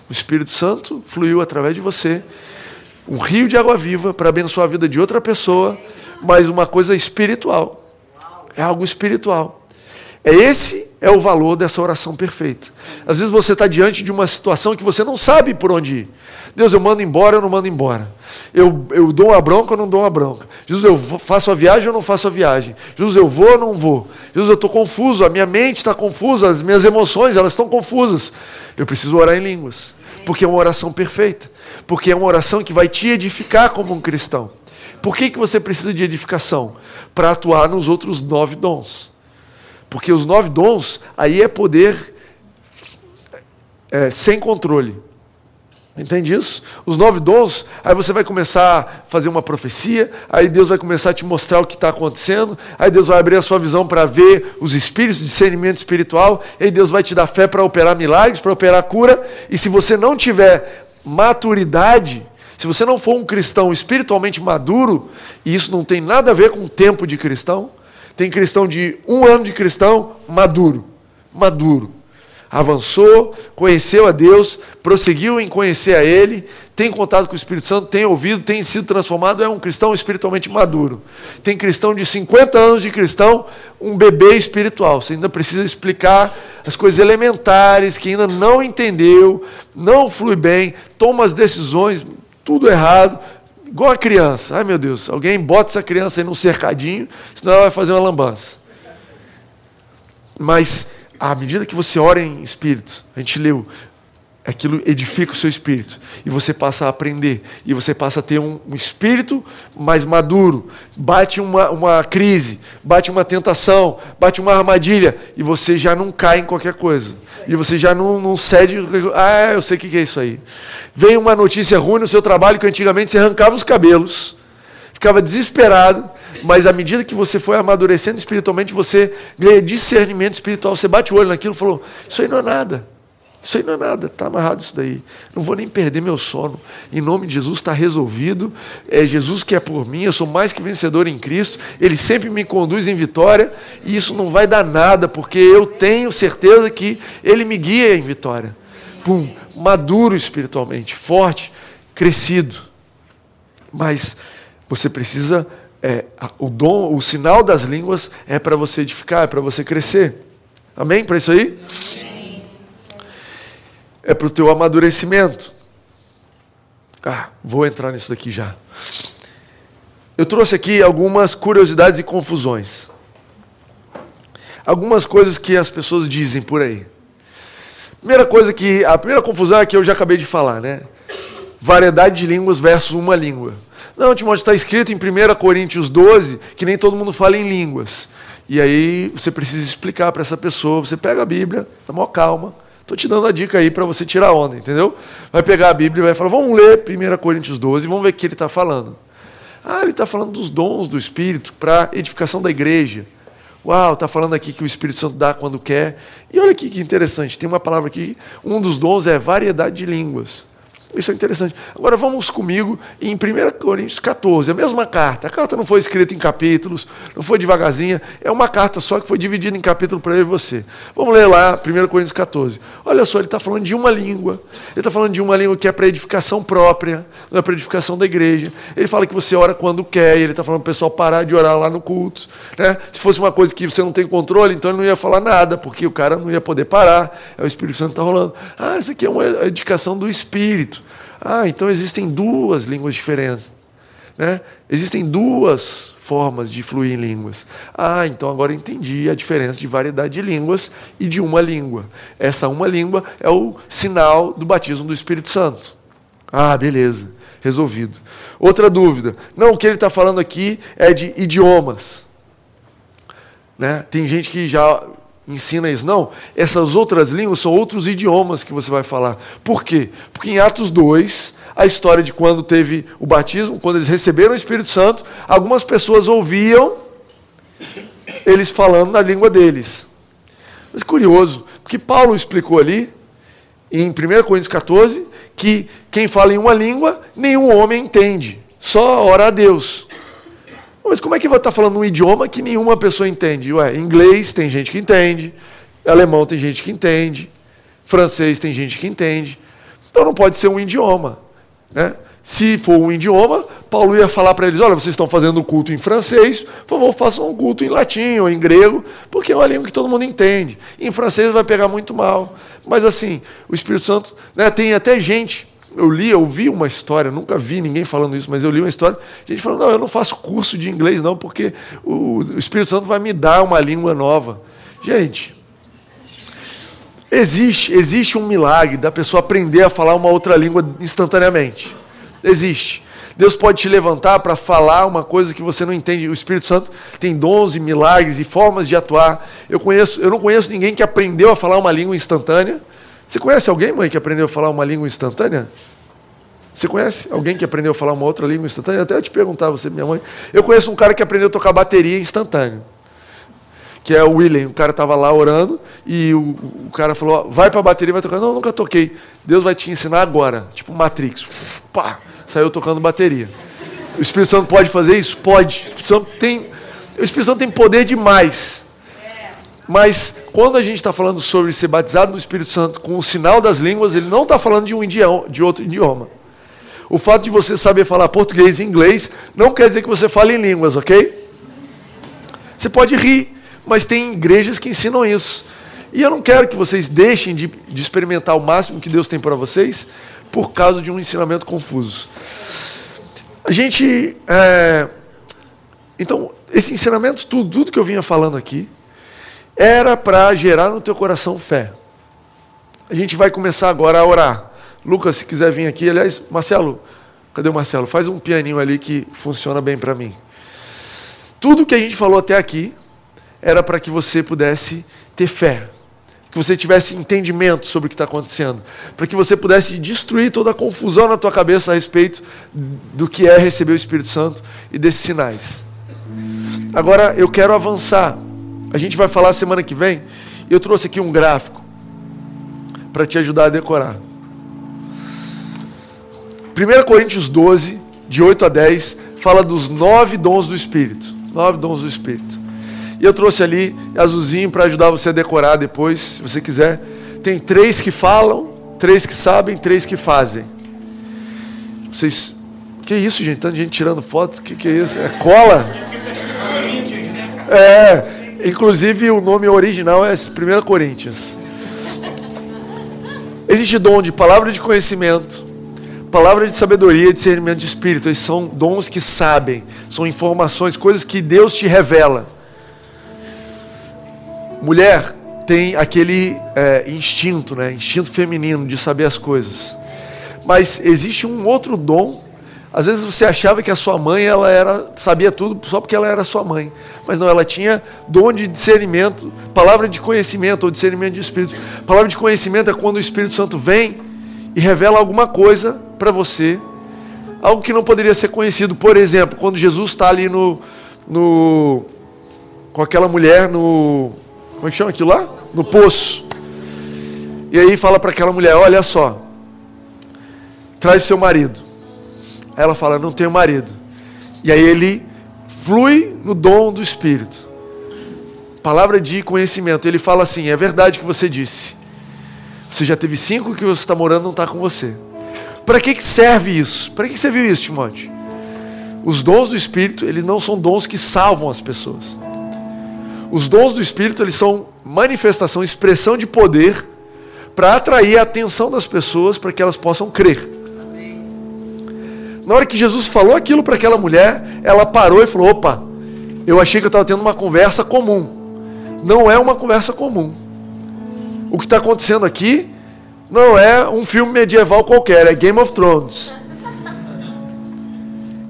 o Espírito Santo fluiu através de você. Um rio de água viva para abençoar a vida de outra pessoa, mas uma coisa espiritual. É algo espiritual. É esse é o valor dessa oração perfeita. Às vezes você está diante de uma situação que você não sabe por onde ir. Deus, eu mando embora ou não mando embora? Eu, eu dou uma bronca ou não dou uma bronca? Jesus, eu faço a viagem ou não faço a viagem? Jesus, eu vou ou não vou? Jesus, eu estou confuso, a minha mente está confusa, as minhas emoções elas estão confusas. Eu preciso orar em línguas, porque é uma oração perfeita, porque é uma oração que vai te edificar como um cristão. Por que, que você precisa de edificação? Para atuar nos outros nove dons. Porque os nove dons, aí é poder é, sem controle. Entende isso? Os nove dons, aí você vai começar a fazer uma profecia, aí Deus vai começar a te mostrar o que está acontecendo, aí Deus vai abrir a sua visão para ver os espíritos, discernimento espiritual, aí Deus vai te dar fé para operar milagres, para operar cura, e se você não tiver maturidade, se você não for um cristão espiritualmente maduro, e isso não tem nada a ver com o tempo de cristão, tem cristão de um ano de cristão maduro, maduro. Avançou, conheceu a Deus, prosseguiu em conhecer a Ele, tem contato com o Espírito Santo, tem ouvido, tem sido transformado, é um cristão espiritualmente maduro. Tem cristão de 50 anos de cristão, um bebê espiritual. Você ainda precisa explicar as coisas elementares que ainda não entendeu, não flui bem, toma as decisões, tudo errado, igual a criança. Ai meu Deus, alguém bota essa criança aí num cercadinho, senão ela vai fazer uma lambança. Mas, à medida que você ora em espírito, a gente leu, aquilo edifica o seu espírito. E você passa a aprender. E você passa a ter um, um espírito mais maduro. Bate uma, uma crise, bate uma tentação, bate uma armadilha. E você já não cai em qualquer coisa. E você já não, não cede. Ah, eu sei o que é isso aí. Vem uma notícia ruim no seu trabalho que antigamente você arrancava os cabelos, ficava desesperado. Mas à medida que você foi amadurecendo espiritualmente, você ganha discernimento espiritual. Você bate o olho naquilo e falou: Isso aí não é nada. Isso aí não é nada, está amarrado isso daí. Não vou nem perder meu sono. Em nome de Jesus está resolvido. É Jesus que é por mim, eu sou mais que vencedor em Cristo. Ele sempre me conduz em vitória. E isso não vai dar nada, porque eu tenho certeza que Ele me guia em vitória. Pum, maduro espiritualmente, forte, crescido. Mas você precisa. É, o dom, o sinal das línguas é para você edificar, é para você crescer. Amém? Para isso aí? Amém é para o teu amadurecimento. Ah, vou entrar nisso daqui já. Eu trouxe aqui algumas curiosidades e confusões. Algumas coisas que as pessoas dizem por aí. Primeira coisa que. A primeira confusão é que eu já acabei de falar, né? Variedade de línguas versus uma língua. Não, Timóteo, está escrito em 1 Coríntios 12 que nem todo mundo fala em línguas. E aí você precisa explicar para essa pessoa. Você pega a Bíblia, dá maior calma Estou te dando a dica aí para você tirar onda, entendeu? Vai pegar a Bíblia e vai falar, vamos ler 1 Coríntios 12 e vamos ver o que ele está falando. Ah, ele está falando dos dons do Espírito para edificação da igreja. Uau, está falando aqui que o Espírito Santo dá quando quer. E olha aqui que interessante, tem uma palavra aqui, um dos dons é variedade de línguas. Isso é interessante. Agora vamos comigo em 1 Coríntios 14, a mesma carta. A carta não foi escrita em capítulos, não foi devagarzinha, é uma carta só que foi dividida em capítulo para eu e você. Vamos ler lá 1 Coríntios 14. Olha só, ele está falando de uma língua. Ele está falando de uma língua que é para edificação própria, não é para edificação da igreja. Ele fala que você ora quando quer, ele está falando para o pessoal parar de orar lá no culto. Né? Se fosse uma coisa que você não tem controle, então ele não ia falar nada, porque o cara não ia poder parar. É o Espírito Santo está rolando. Ah, isso aqui é uma edificação do Espírito. Ah, então existem duas línguas diferentes. Né? Existem duas formas de fluir em línguas. Ah, então agora entendi a diferença de variedade de línguas e de uma língua. Essa uma língua é o sinal do batismo do Espírito Santo. Ah, beleza, resolvido. Outra dúvida. Não, o que ele está falando aqui é de idiomas. Né? Tem gente que já ensina isso. Não, essas outras línguas são outros idiomas que você vai falar. Por quê? Porque em Atos 2, a história de quando teve o batismo, quando eles receberam o Espírito Santo, algumas pessoas ouviam eles falando na língua deles. Mas curioso, porque Paulo explicou ali, em 1 Coríntios 14, que quem fala em uma língua, nenhum homem entende, só ora a Deus. Mas como é que vai estar falando um idioma que nenhuma pessoa entende? Ué, inglês tem gente que entende, alemão tem gente que entende, francês tem gente que entende. Então não pode ser um idioma. Né? Se for um idioma, Paulo ia falar para eles: olha, vocês estão fazendo culto em francês, por favor, façam um culto em latim ou em grego, porque é uma língua que todo mundo entende. Em francês vai pegar muito mal. Mas assim, o Espírito Santo, né, tem até gente eu li, eu vi uma história, nunca vi ninguém falando isso, mas eu li uma história, gente falou, não, eu não faço curso de inglês não, porque o Espírito Santo vai me dar uma língua nova. Gente, existe, existe um milagre da pessoa aprender a falar uma outra língua instantaneamente. Existe. Deus pode te levantar para falar uma coisa que você não entende. O Espírito Santo tem dons e milagres e formas de atuar. Eu conheço, eu não conheço ninguém que aprendeu a falar uma língua instantânea. Você conhece alguém, mãe, que aprendeu a falar uma língua instantânea? Você conhece alguém que aprendeu a falar uma outra língua instantânea? Até eu te perguntar, você, minha mãe. Eu conheço um cara que aprendeu a tocar bateria instantânea. Que é o William. O cara estava lá orando e o, o cara falou: vai para a bateria, vai tocar. Não, nunca toquei. Deus vai te ensinar agora. Tipo Matrix. Pá, saiu tocando bateria. O Espírito Santo pode fazer isso? Pode. O Espírito Santo tem, o Espírito Santo tem poder demais. Mas quando a gente está falando sobre ser batizado no Espírito Santo com o sinal das línguas, ele não está falando de um idioma, de outro idioma. O fato de você saber falar português e inglês não quer dizer que você fale em línguas, ok? Você pode rir, mas tem igrejas que ensinam isso. E eu não quero que vocês deixem de, de experimentar o máximo que Deus tem para vocês por causa de um ensinamento confuso. A gente. É, então, esse ensinamento, tudo, tudo que eu vinha falando aqui, era para gerar no teu coração fé. a gente vai começar agora a orar. Lucas, se quiser vir aqui, aliás, Marcelo, cadê o Marcelo? Faz um pianinho ali que funciona bem para mim. Tudo que a gente falou até aqui era para que você pudesse ter fé, que você tivesse entendimento sobre o que está acontecendo, para que você pudesse destruir toda a confusão na tua cabeça a respeito do que é receber o Espírito Santo e desses sinais. Agora eu quero avançar. A gente vai falar semana que vem. Eu trouxe aqui um gráfico para te ajudar a decorar. 1 Coríntios 12, de 8 a 10, fala dos nove dons do Espírito. Nove dons do Espírito. E eu trouxe ali azulzinho para ajudar você a decorar depois, se você quiser. Tem três que falam, três que sabem, três que fazem. Vocês. Que isso, gente? Tanta gente tirando foto. Que que é isso? É cola? É. Inclusive o nome original é 1 Coríntios. Existe dom de palavra de conhecimento, palavra de sabedoria e discernimento de espírito. Esses são dons que sabem, são informações, coisas que Deus te revela. Mulher tem aquele é, instinto, né? instinto feminino de saber as coisas. Mas existe um outro dom. Às vezes você achava que a sua mãe ela era sabia tudo só porque ela era sua mãe, mas não, ela tinha dom de discernimento, palavra de conhecimento ou discernimento de espírito. Palavra de conhecimento é quando o Espírito Santo vem e revela alguma coisa para você, algo que não poderia ser conhecido. Por exemplo, quando Jesus está ali no, no com aquela mulher no como é que chama aquilo lá? No poço. E aí fala para aquela mulher: Olha só, traz seu marido. Ela fala: Não tenho marido. E aí ele flui no dom do Espírito. Palavra de conhecimento. Ele fala assim: É verdade que você disse. Você já teve cinco que você está morando não está com você. Para que, que serve isso? Para que, que você viu isso, Timóteo? Os dons do Espírito, eles não são dons que salvam as pessoas. Os dons do Espírito, eles são manifestação, expressão de poder para atrair a atenção das pessoas para que elas possam crer. Na hora que Jesus falou aquilo para aquela mulher, ela parou e falou: opa, eu achei que eu estava tendo uma conversa comum. Não é uma conversa comum. O que está acontecendo aqui não é um filme medieval qualquer, é Game of Thrones. *laughs*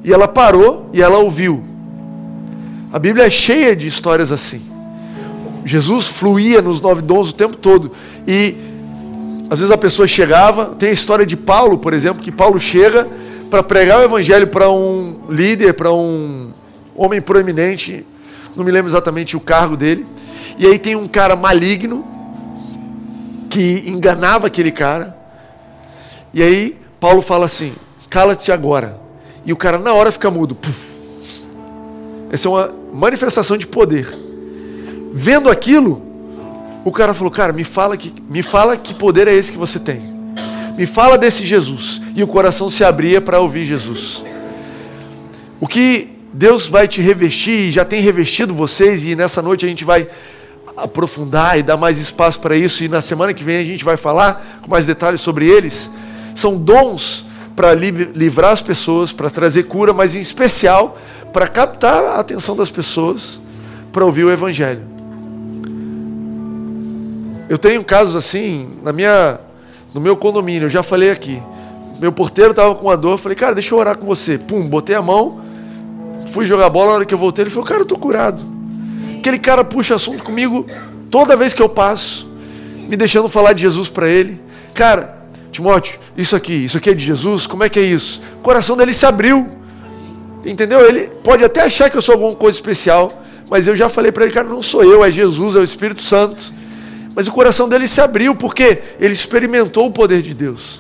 E ela parou e ela ouviu. A Bíblia é cheia de histórias assim. Jesus fluía nos nove dons o tempo todo. E às vezes a pessoa chegava, tem a história de Paulo, por exemplo, que Paulo chega para pregar o evangelho para um líder, para um homem proeminente, não me lembro exatamente o cargo dele. E aí tem um cara maligno que enganava aquele cara. E aí Paulo fala assim: "Cala-te agora". E o cara na hora fica mudo. Puf. Essa é uma manifestação de poder. Vendo aquilo, o cara falou: "Cara, me fala que me fala que poder é esse que você tem. Me fala desse Jesus". E o coração se abria para ouvir Jesus. O que Deus vai te revestir, já tem revestido vocês e nessa noite a gente vai aprofundar e dar mais espaço para isso e na semana que vem a gente vai falar com mais detalhes sobre eles. São dons para livrar as pessoas, para trazer cura, mas em especial para captar a atenção das pessoas para ouvir o evangelho. Eu tenho casos assim na minha, no meu condomínio, eu já falei aqui. Meu porteiro estava com uma dor, falei, cara, deixa eu orar com você. Pum, botei a mão, fui jogar bola, na hora que eu voltei, ele falou, cara, eu estou curado. Aquele cara puxa assunto comigo toda vez que eu passo, me deixando falar de Jesus para ele. Cara, Timóteo, isso aqui, isso aqui é de Jesus? Como é que é isso? O coração dele se abriu. Entendeu? Ele pode até achar que eu sou alguma coisa especial, mas eu já falei para ele, cara, não sou eu, é Jesus, é o Espírito Santo. Mas o coração dele se abriu porque ele experimentou o poder de Deus.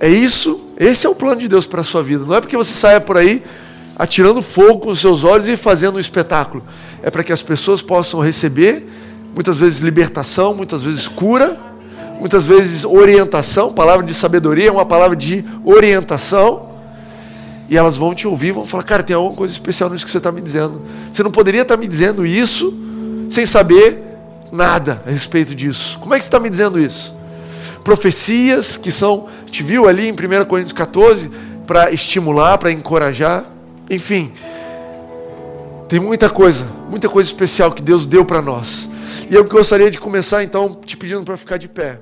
É isso, esse é o plano de Deus para a sua vida. Não é porque você saia por aí atirando fogo com os seus olhos e fazendo um espetáculo. É para que as pessoas possam receber, muitas vezes libertação, muitas vezes cura, muitas vezes orientação. Palavra de sabedoria é uma palavra de orientação. E elas vão te ouvir, vão falar, cara, tem alguma coisa especial nisso que você está me dizendo. Você não poderia estar tá me dizendo isso sem saber nada a respeito disso. Como é que você está me dizendo isso? Profecias que são, te viu ali em 1 Coríntios 14, para estimular, para encorajar. Enfim, tem muita coisa, muita coisa especial que Deus deu para nós. E eu gostaria de começar então te pedindo para ficar de pé.